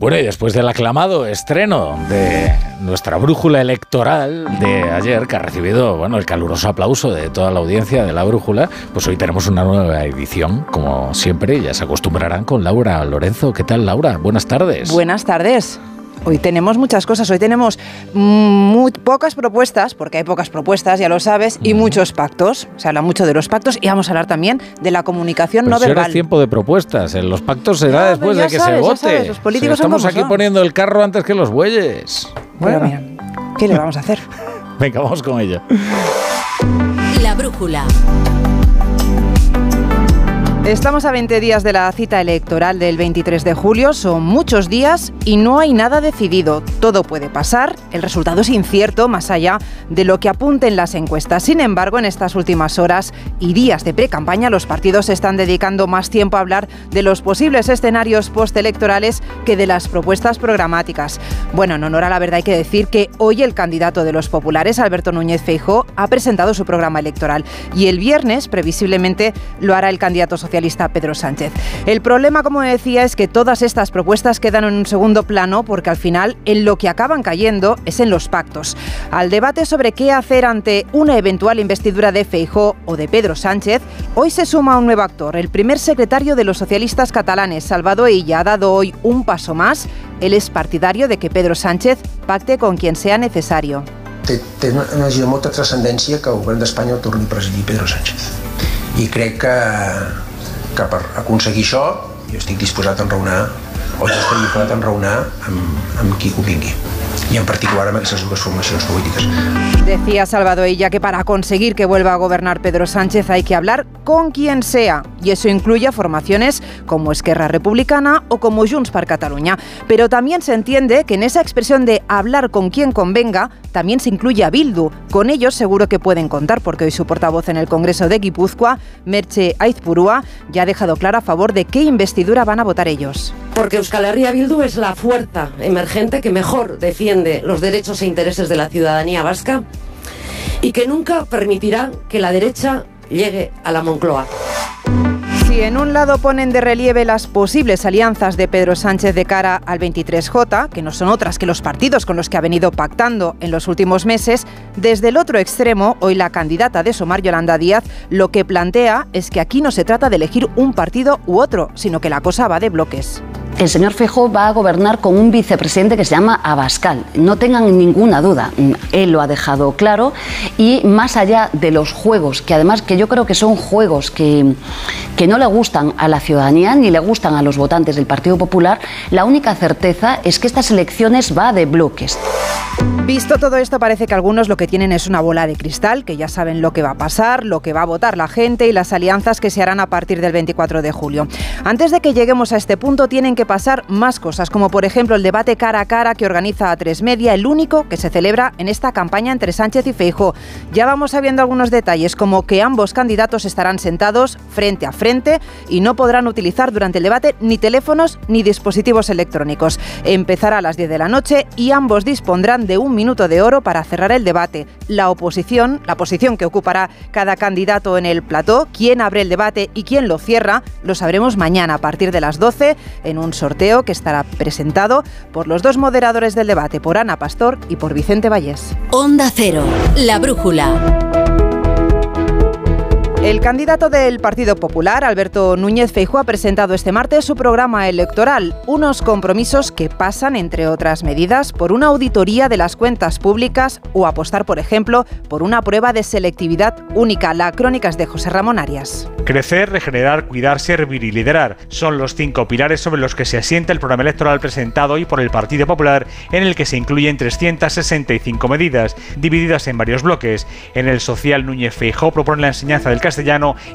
Bueno, y después del aclamado estreno de nuestra brújula electoral de ayer, que ha recibido bueno, el caluroso aplauso de toda la audiencia de la brújula, pues hoy tenemos una nueva edición, como siempre, ya se acostumbrarán con Laura Lorenzo. ¿Qué tal, Laura? Buenas tardes. Buenas tardes. Hoy tenemos muchas cosas, hoy tenemos muy pocas propuestas, porque hay pocas propuestas, ya lo sabes, y muchos pactos. Se habla mucho de los pactos y vamos a hablar también de la comunicación no verbal. es tiempo de propuestas, en los pactos se da después de que se vote. los políticos estamos aquí poniendo el carro antes que los bueyes. Bueno, mira, ¿qué le vamos a hacer? Venga, vamos con ella. La brújula. Estamos a 20 días de la cita electoral del 23 de julio, son muchos días y no hay nada decidido. Todo puede pasar, el resultado es incierto más allá de lo que apunten las encuestas. Sin embargo, en estas últimas horas y días de pre-campaña, los partidos están dedicando más tiempo a hablar de los posibles escenarios postelectorales que de las propuestas programáticas. Bueno, en honor a la verdad hay que decir que hoy el candidato de los populares, Alberto Núñez Feijó, ha presentado su programa electoral y el viernes, previsiblemente, lo hará el candidato social Pedro Sánchez. El problema, como decía, es que todas estas propuestas quedan en un segundo plano porque al final en lo que acaban cayendo es en los pactos. Al debate sobre qué hacer ante una eventual investidura de Feijó o de Pedro Sánchez, hoy se suma un nuevo actor. El primer secretario de los socialistas catalanes, Salvador Illa, ha dado hoy un paso más. Él es partidario de que Pedro Sánchez pacte con quien sea necesario. té, una molta trascendencia que el govern d'Espanya el torni a Pedro Sánchez. I crec que que per aconseguir això jo estic disposat a enraonar o jo estaria disposat a enraonar amb, amb qui convingui y en particular amb aquestes dues formacions polítiques. Decía Salvador Illa que para conseguir que vuelva a gobernar Pedro Sánchez hay que hablar con quien sea y eso incluye a formaciones como Esquerra Republicana o como Junts per Cataluña. Pero también se entiende que en esa expresión de hablar con quien convenga también se incluye a Bildu. Con ellos seguro que pueden contar porque hoy su portavoz en el Congreso de Guipúzcoa, Merche Aizpurúa, ya ha dejado claro a favor de qué investidura van a votar ellos. Porque Euskal Herria Bildu es la fuerza emergente que mejor defiende los derechos e intereses de la ciudadanía vasca y que nunca permitirá que la derecha llegue a la Moncloa. Si en un lado ponen de relieve las posibles alianzas de Pedro Sánchez de cara al 23J, que no son otras que los partidos con los que ha venido pactando en los últimos meses, desde el otro extremo, hoy la candidata de Somar, Yolanda Díaz, lo que plantea es que aquí no se trata de elegir un partido u otro, sino que la cosa va de bloques el señor Fejo va a gobernar con un vicepresidente que se llama Abascal. No tengan ninguna duda, él lo ha dejado claro y más allá de los juegos, que además que yo creo que son juegos que, que no le gustan a la ciudadanía ni le gustan a los votantes del Partido Popular, la única certeza es que estas elecciones va de bloques. Visto todo esto, parece que algunos lo que tienen es una bola de cristal, que ya saben lo que va a pasar, lo que va a votar la gente y las alianzas que se harán a partir del 24 de julio. Antes de que lleguemos a este punto, tienen que pasar más cosas, como por ejemplo el debate cara a cara que organiza A3 Media, el único que se celebra en esta campaña entre Sánchez y Feijo. Ya vamos sabiendo algunos detalles, como que ambos candidatos estarán sentados frente a frente y no podrán utilizar durante el debate ni teléfonos ni dispositivos electrónicos. Empezará a las 10 de la noche y ambos dispondrán de un minuto de oro para cerrar el debate. La oposición, la posición que ocupará cada candidato en el plató, quién abre el debate y quién lo cierra, lo sabremos mañana a partir de las 12 en un sorteo que estará presentado por los dos moderadores del debate, por Ana Pastor y por Vicente Vallés. Onda Cero, la brújula. El candidato del Partido Popular, Alberto Núñez Feijóo, ha presentado este martes su programa electoral, unos compromisos que pasan, entre otras medidas, por una auditoría de las cuentas públicas o apostar, por ejemplo, por una prueba de selectividad única. La crónica de José Ramón Arias. Crecer, regenerar, cuidar, servir y liderar son los cinco pilares sobre los que se asienta el programa electoral presentado hoy por el Partido Popular, en el que se incluyen 365 medidas, divididas en varios bloques. En el social, Núñez Feijóo propone la enseñanza del castellano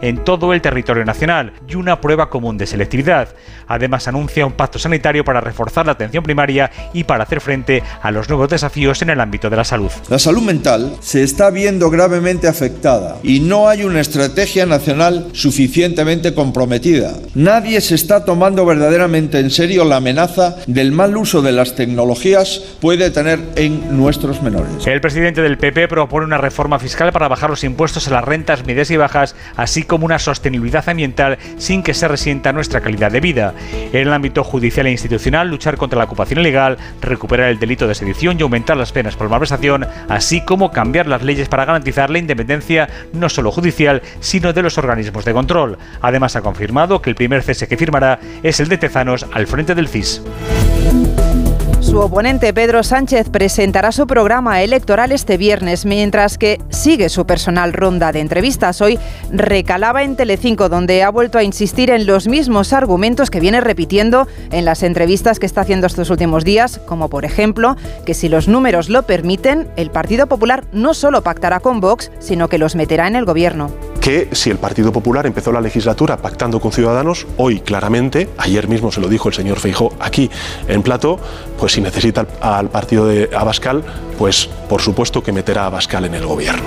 en todo el territorio nacional y una prueba común de selectividad. Además, anuncia un pacto sanitario para reforzar la atención primaria y para hacer frente a los nuevos desafíos en el ámbito de la salud. La salud mental se está viendo gravemente afectada y no hay una estrategia nacional suficientemente comprometida. Nadie se está tomando verdaderamente en serio la amenaza del mal uso de las tecnologías puede tener en nuestros menores. El presidente del PP propone una reforma fiscal para bajar los impuestos a las rentas medias y bajas así como una sostenibilidad ambiental sin que se resienta nuestra calidad de vida. En el ámbito judicial e institucional, luchar contra la ocupación ilegal, recuperar el delito de sedición y aumentar las penas por malversación, así como cambiar las leyes para garantizar la independencia no solo judicial, sino de los organismos de control. Además, ha confirmado que el primer cese que firmará es el de Tezanos al frente del CIS. Su oponente Pedro Sánchez presentará su programa electoral este viernes, mientras que sigue su personal ronda de entrevistas. Hoy recalaba en Telecinco, donde ha vuelto a insistir en los mismos argumentos que viene repitiendo en las entrevistas que está haciendo estos últimos días, como por ejemplo que si los números lo permiten, el Partido Popular no solo pactará con Vox, sino que los meterá en el gobierno que si el Partido Popular empezó la legislatura pactando con Ciudadanos, hoy claramente, ayer mismo se lo dijo el señor Feijó aquí en Plato, pues si necesita al partido de Abascal, pues por supuesto que meterá a Abascal en el gobierno.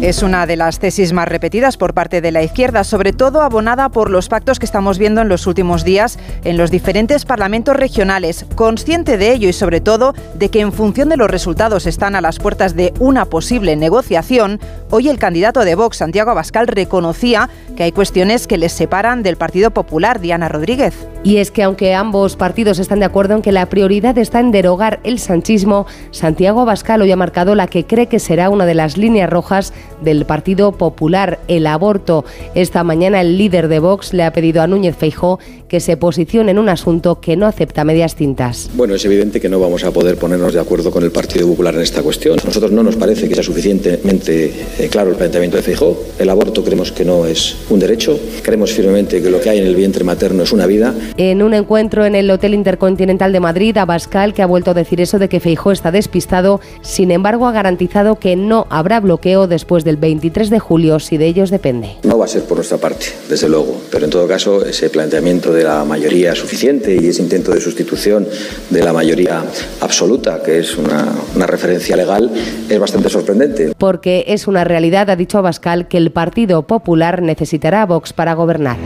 Es una de las tesis más repetidas por parte de la izquierda, sobre todo abonada por los pactos que estamos viendo en los últimos días en los diferentes parlamentos regionales. Consciente de ello y sobre todo de que en función de los resultados están a las puertas de una posible negociación, hoy el candidato de Vox, Santiago Abascal, reconocía que hay cuestiones que les separan del Partido Popular, Diana Rodríguez. Y es que aunque ambos partidos están de acuerdo en que la prioridad está en derogar el sanchismo, Santiago Abascal hoy ha marcado la que cree que será una de las líneas rojas del Partido Popular, el aborto. Esta mañana el líder de Vox le ha pedido a Núñez Feijó que se posicione en un asunto que no acepta medias tintas. Bueno, es evidente que no vamos a poder ponernos de acuerdo con el Partido Popular en esta cuestión. Nosotros no nos parece que sea suficientemente eh, claro el planteamiento de Feijó. El aborto creemos que no es un derecho. Creemos firmemente que lo que hay en el vientre materno es una vida. En un encuentro en el Hotel Intercontinental de Madrid, Abascal, que ha vuelto a decir eso de que Feijó está despistado, sin embargo ha garantizado que no habrá bloqueo después del 23 de julio si de ellos depende. No va a ser por nuestra parte, desde luego, pero en todo caso ese planteamiento de la mayoría suficiente y ese intento de sustitución de la mayoría absoluta, que es una, una referencia legal, es bastante sorprendente. Porque es una realidad, ha dicho Abascal, que el Partido Popular necesitará a Vox para gobernar.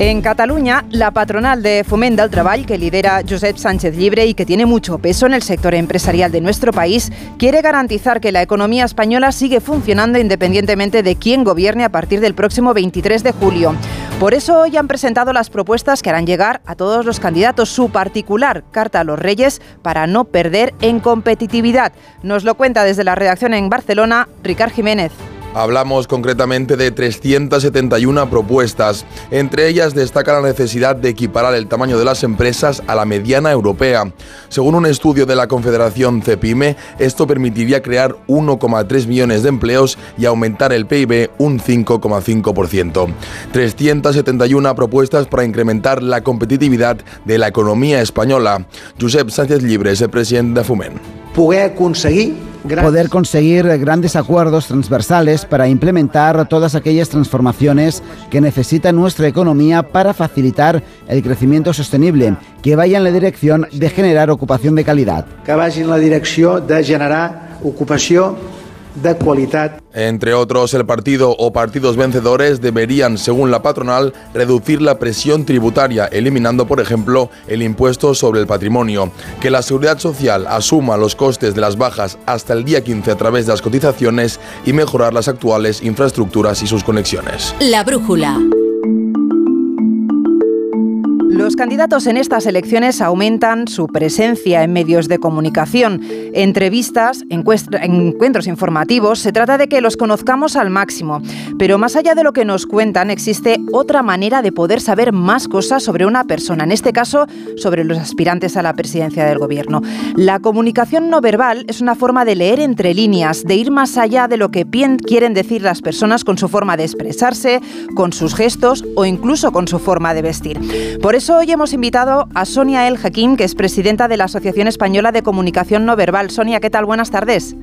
En Cataluña, la patronal de Foment del Treball, que lidera Josep Sánchez Libre y que tiene mucho peso en el sector empresarial de nuestro país, quiere garantizar que la economía española sigue funcionando independientemente de quién gobierne a partir del próximo 23 de julio. Por eso hoy han presentado las propuestas que harán llegar a todos los candidatos su particular carta a los reyes para no perder en competitividad. Nos lo cuenta desde la redacción en Barcelona, Ricard Jiménez. Hablamos concretamente de 371 propuestas. Entre ellas destaca la necesidad de equiparar el tamaño de las empresas a la mediana europea. Según un estudio de la Confederación CEPIME, esto permitiría crear 1,3 millones de empleos y aumentar el PIB un 5,5%. 371 propuestas para incrementar la competitividad de la economía española. Josep Sánchez Libre es el presidente de FUMEN. Poder conseguir poder conseguir grandes acuerdos transversales para implementar todas aquellas transformaciones que necesita nuestra economía para facilitar el crecimiento sostenible, que vaya en la dirección de generar ocupación de calidad. Que vaya en la dirección de generar ocupación de calidad. Entre otros, el partido o partidos vencedores deberían, según la patronal, reducir la presión tributaria, eliminando, por ejemplo, el impuesto sobre el patrimonio. Que la seguridad social asuma los costes de las bajas hasta el día 15 a través de las cotizaciones y mejorar las actuales infraestructuras y sus conexiones. La brújula. Los candidatos en estas elecciones aumentan su presencia en medios de comunicación, entrevistas, encuentros informativos. Se trata de que los conozcamos al máximo. Pero más allá de lo que nos cuentan, existe otra manera de poder saber más cosas sobre una persona, en este caso sobre los aspirantes a la presidencia del gobierno. La comunicación no verbal es una forma de leer entre líneas, de ir más allá de lo que quieren decir las personas con su forma de expresarse, con sus gestos o incluso con su forma de vestir. Por eso hoy hemos invitado a Sonia El Jaquín, que es presidenta de la Asociación Española de Comunicación No Verbal. Sonia, ¿qué tal? Buenas tardes.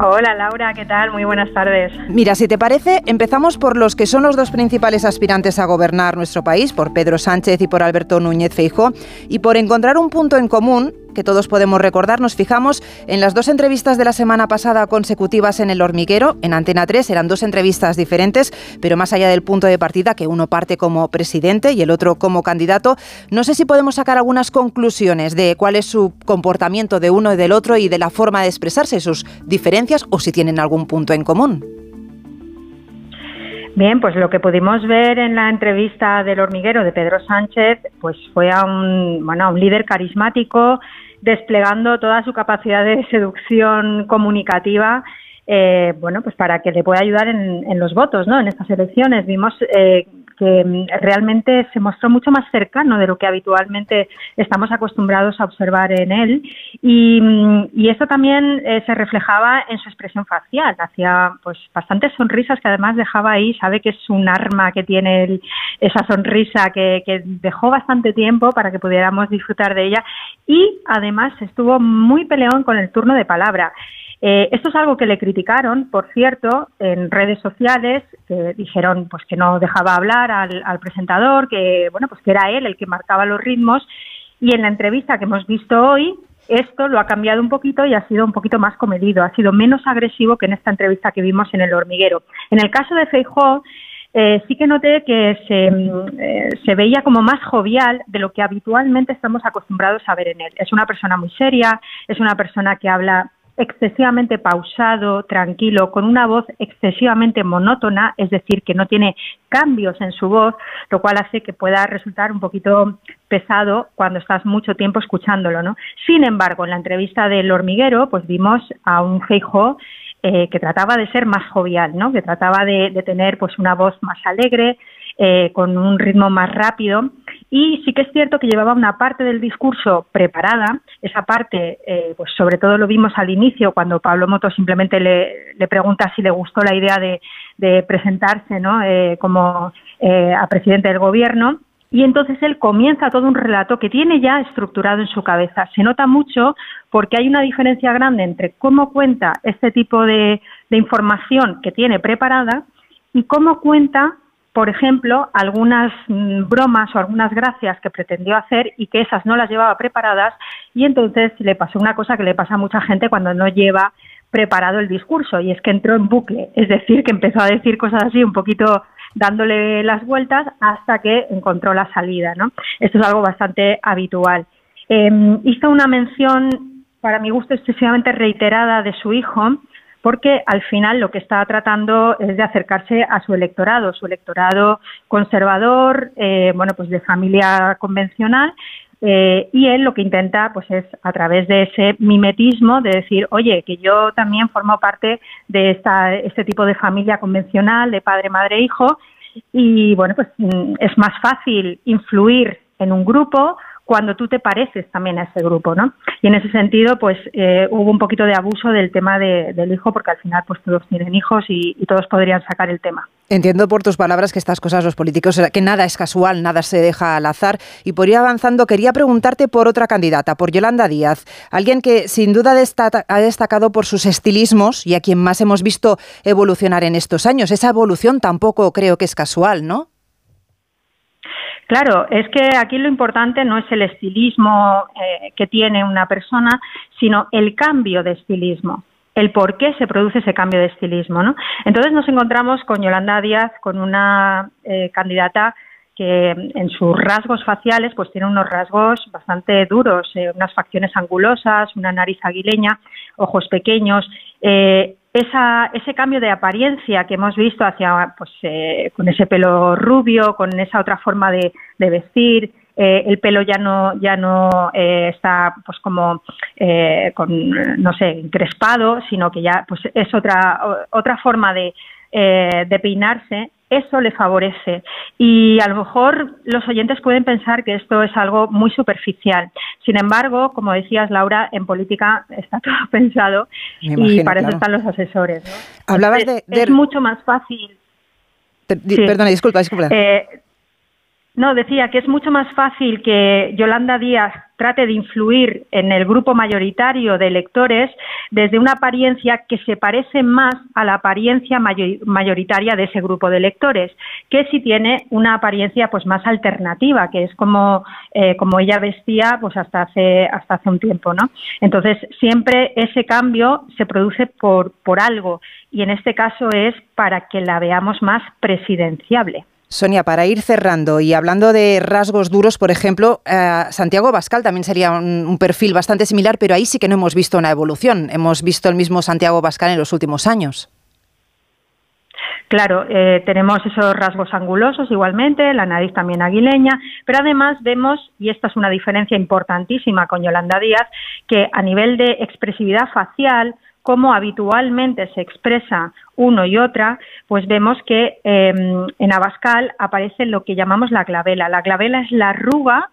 Hola Laura, ¿qué tal? Muy buenas tardes. Mira, si te parece, empezamos por los que son los dos principales aspirantes a gobernar nuestro país, por Pedro Sánchez y por Alberto Núñez Feijó, y por encontrar un punto en común que todos podemos recordar, nos fijamos en las dos entrevistas de la semana pasada consecutivas en El Hormiguero, en Antena 3, eran dos entrevistas diferentes, pero más allá del punto de partida, que uno parte como presidente y el otro como candidato, no sé si podemos sacar algunas conclusiones de cuál es su comportamiento de uno y del otro y de la forma de expresarse, sus diferencias o si tienen algún punto en común. Bien, pues lo que pudimos ver en la entrevista del hormiguero de Pedro Sánchez, pues fue a un, bueno, a un líder carismático desplegando toda su capacidad de seducción comunicativa eh, bueno, pues para que le pueda ayudar en, los votos, ¿no? En estas elecciones vimos eh, que mm, realmente se mostró mucho más cercano de lo que habitualmente estamos acostumbrados a observar en él. Y, mm, y eso también eh, se reflejaba en su expresión facial, hacía pues bastantes sonrisas que además dejaba ahí, sabe que es un arma que tiene esa sonrisa que dejó bastante tiempo para que pudiéramos disfrutar de ella. Y además estuvo muy peleón con el turno de palabra. Eh, esto es algo que le criticaron, por cierto, en redes sociales, que dijeron pues que no dejaba hablar al, presentador, que bueno pues que era él el que marcaba los ritmos, y en la entrevista que hemos visto hoy esto lo ha cambiado un poquito y ha sido un poquito más comedido, ha sido menos agresivo que en esta entrevista que vimos en el hormiguero. En el caso de Feijóo, eh, sí que noté que se, eh, se, veía como más jovial de lo que habitualmente estamos acostumbrados a ver en él. Es una persona muy seria, es una persona que habla excesivamente pausado, tranquilo, con una voz excesivamente monótona, es decir, que no tiene cambios en su voz, lo cual hace que pueda resultar un poquito pesado cuando estás mucho tiempo escuchándolo, ¿no? Sin embargo, en la entrevista del hormiguero, pues vimos a un Feijo eh, que trataba de ser más jovial, ¿no? Que trataba de, de tener pues una voz más alegre, eh, con un ritmo más rápido. Y sí que es cierto que llevaba una parte del discurso preparada. Esa parte, eh, pues sobre todo lo vimos al inicio, cuando Pablo Moto simplemente le, pregunta si le gustó la idea de, presentarse ¿no? Eh, como a presidente del gobierno. Y entonces él comienza todo un relato que tiene ya estructurado en su cabeza. Se nota mucho porque hay una diferencia grande entre cómo cuenta este tipo de información que tiene preparada y cómo cuenta por ejemplo, algunas mm, bromas o algunas gracias que pretendió hacer y que esas no las llevaba preparadas y entonces le pasó una cosa que le pasa a mucha gente cuando no lleva preparado el discurso y es que entró en bucle, es decir, que empezó a decir cosas así un poquito dándole las vueltas hasta que encontró la salida, ¿no? Esto es algo bastante habitual. Em, hizo una mención, para mi gusto, excesivamente reiterada de su hijo, porque al final lo que está tratando es de acercarse a su electorado, su electorado conservador, eh, bueno, pues de familia convencional, eh, y él lo que intenta pues es a través de ese mimetismo de decir oye que yo también formo parte de esta, este tipo de familia convencional de padre madre hijo y bueno pues mm, es más fácil influir en un grupo cuando tú te pareces también a ese grupo, ¿no? Y en ese sentido, pues eh, hubo un poquito de abuso del tema del hijo, porque al final, pues todos tienen hijos y, todos podrían sacar el tema. Entiendo por tus palabras que estas cosas los políticos, que nada es casual, nada se deja al azar. Y por ir avanzando, quería preguntarte por otra candidata, por Yolanda Díaz, alguien que sin duda ha destacado por sus estilismos y a quien más hemos visto evolucionar en estos años. Esa evolución tampoco creo que es casual, ¿no? Claro, es que aquí lo importante no es el estilismo eh, que tiene una persona, sino el cambio de estilismo el por qué se produce ese cambio de estilismo. ¿no? Entonces nos encontramos con Yolanda Díaz, con una eh, candidata que en sus rasgos faciales pues tiene unos rasgos bastante duros, eh, unas facciones angulosas, una nariz aguileña, ojos pequeños. Eh, esa, ese cambio de apariencia que hemos visto hacia, pues, eh, con ese pelo rubio, con esa otra forma de, vestir, eh, el pelo ya no ya no eh, está pues como con no sé encrespado sino que ya pues es otra otra forma de, de peinarse eso le favorece. Y a lo mejor los oyentes pueden pensar que esto es algo muy superficial. Sin embargo, como decías, Laura, en política está todo pensado y para eso están los asesores. Hablabas de, Es mucho más fácil. Perdona, disculpa, disculpa. Eh, no, decía que es mucho más fácil que Yolanda Díaz trate de influir en el grupo mayoritario de electores desde una apariencia que se parece más a la apariencia mayoritaria de ese grupo de electores, que si tiene una apariencia pues más alternativa, que es como, eh, como ella vestía pues hasta hace hasta hace un tiempo, ¿no? Entonces siempre ese cambio se produce por por algo y en este caso es para que la veamos más presidenciable. Sonia, para ir cerrando y hablando de rasgos duros, por ejemplo, eh, Santiago Bascal también sería un, perfil bastante similar, pero ahí sí que no hemos visto una evolución. Hemos visto el mismo Santiago Bascal en los últimos años. claro, eh, tenemos esos rasgos angulosos igualmente, la nariz también aguileña, pero además vemos, y esta es una diferencia importantísima con Yolanda Díaz, que a nivel de expresividad facial, como habitualmente se expresa uno y otra, pues vemos que em, en Abascal aparece lo que llamamos la clavela. La clavela es la arruga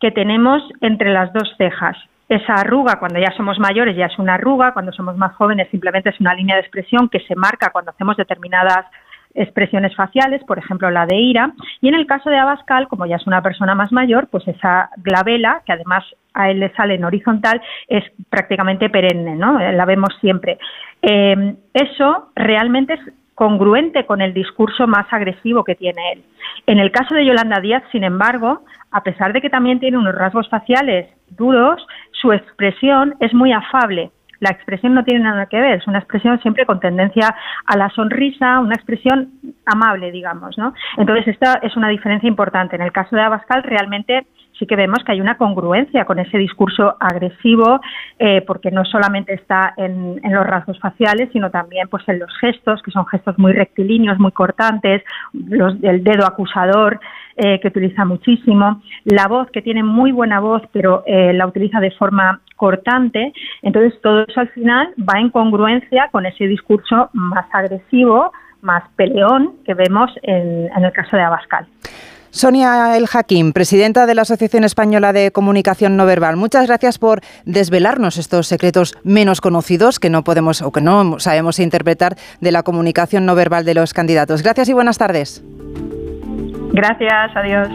que tenemos entre las dos cejas. Esa arruga, cuando ya somos mayores, ya es una arruga, cuando somos más jóvenes simplemente es una línea de expresión que se marca cuando hacemos determinadas expresiones faciales, por ejemplo la de ira, y en el caso de Abascal, como ya es una persona más mayor, pues esa glabela, que además a él le sale en horizontal, es prácticamente perenne, ¿no? La vemos siempre. Eh, eso realmente es congruente con el discurso más agresivo que tiene él. En el caso de Yolanda Díaz, sin embargo, a pesar de que también tiene unos rasgos faciales duros, su expresión es muy afable la expresión no tiene nada que ver, es una expresión siempre con tendencia a la sonrisa, una expresión amable, digamos, ¿no? Entonces, esta es una diferencia importante. En el caso de Abascal, realmente sí que vemos que hay una congruencia con ese discurso agresivo, eh, porque no solamente está en, los rasgos faciales, sino también pues en los gestos, que son gestos muy rectilíneos, muy cortantes, los del dedo acusador, eh, que utiliza muchísimo, la voz, que tiene muy buena voz, pero eh, la utiliza de forma cortante. Entonces, todo eso al final va en congruencia con ese discurso más agresivo, más peleón que vemos en, el caso de Abascal. Sonia El Hakim, presidenta de la Asociación Española de Comunicación No Verbal. Muchas gracias por desvelarnos estos secretos menos conocidos que no podemos o que no sabemos interpretar de la comunicación no verbal de los candidatos. Gracias y buenas tardes. Gracias, adiós.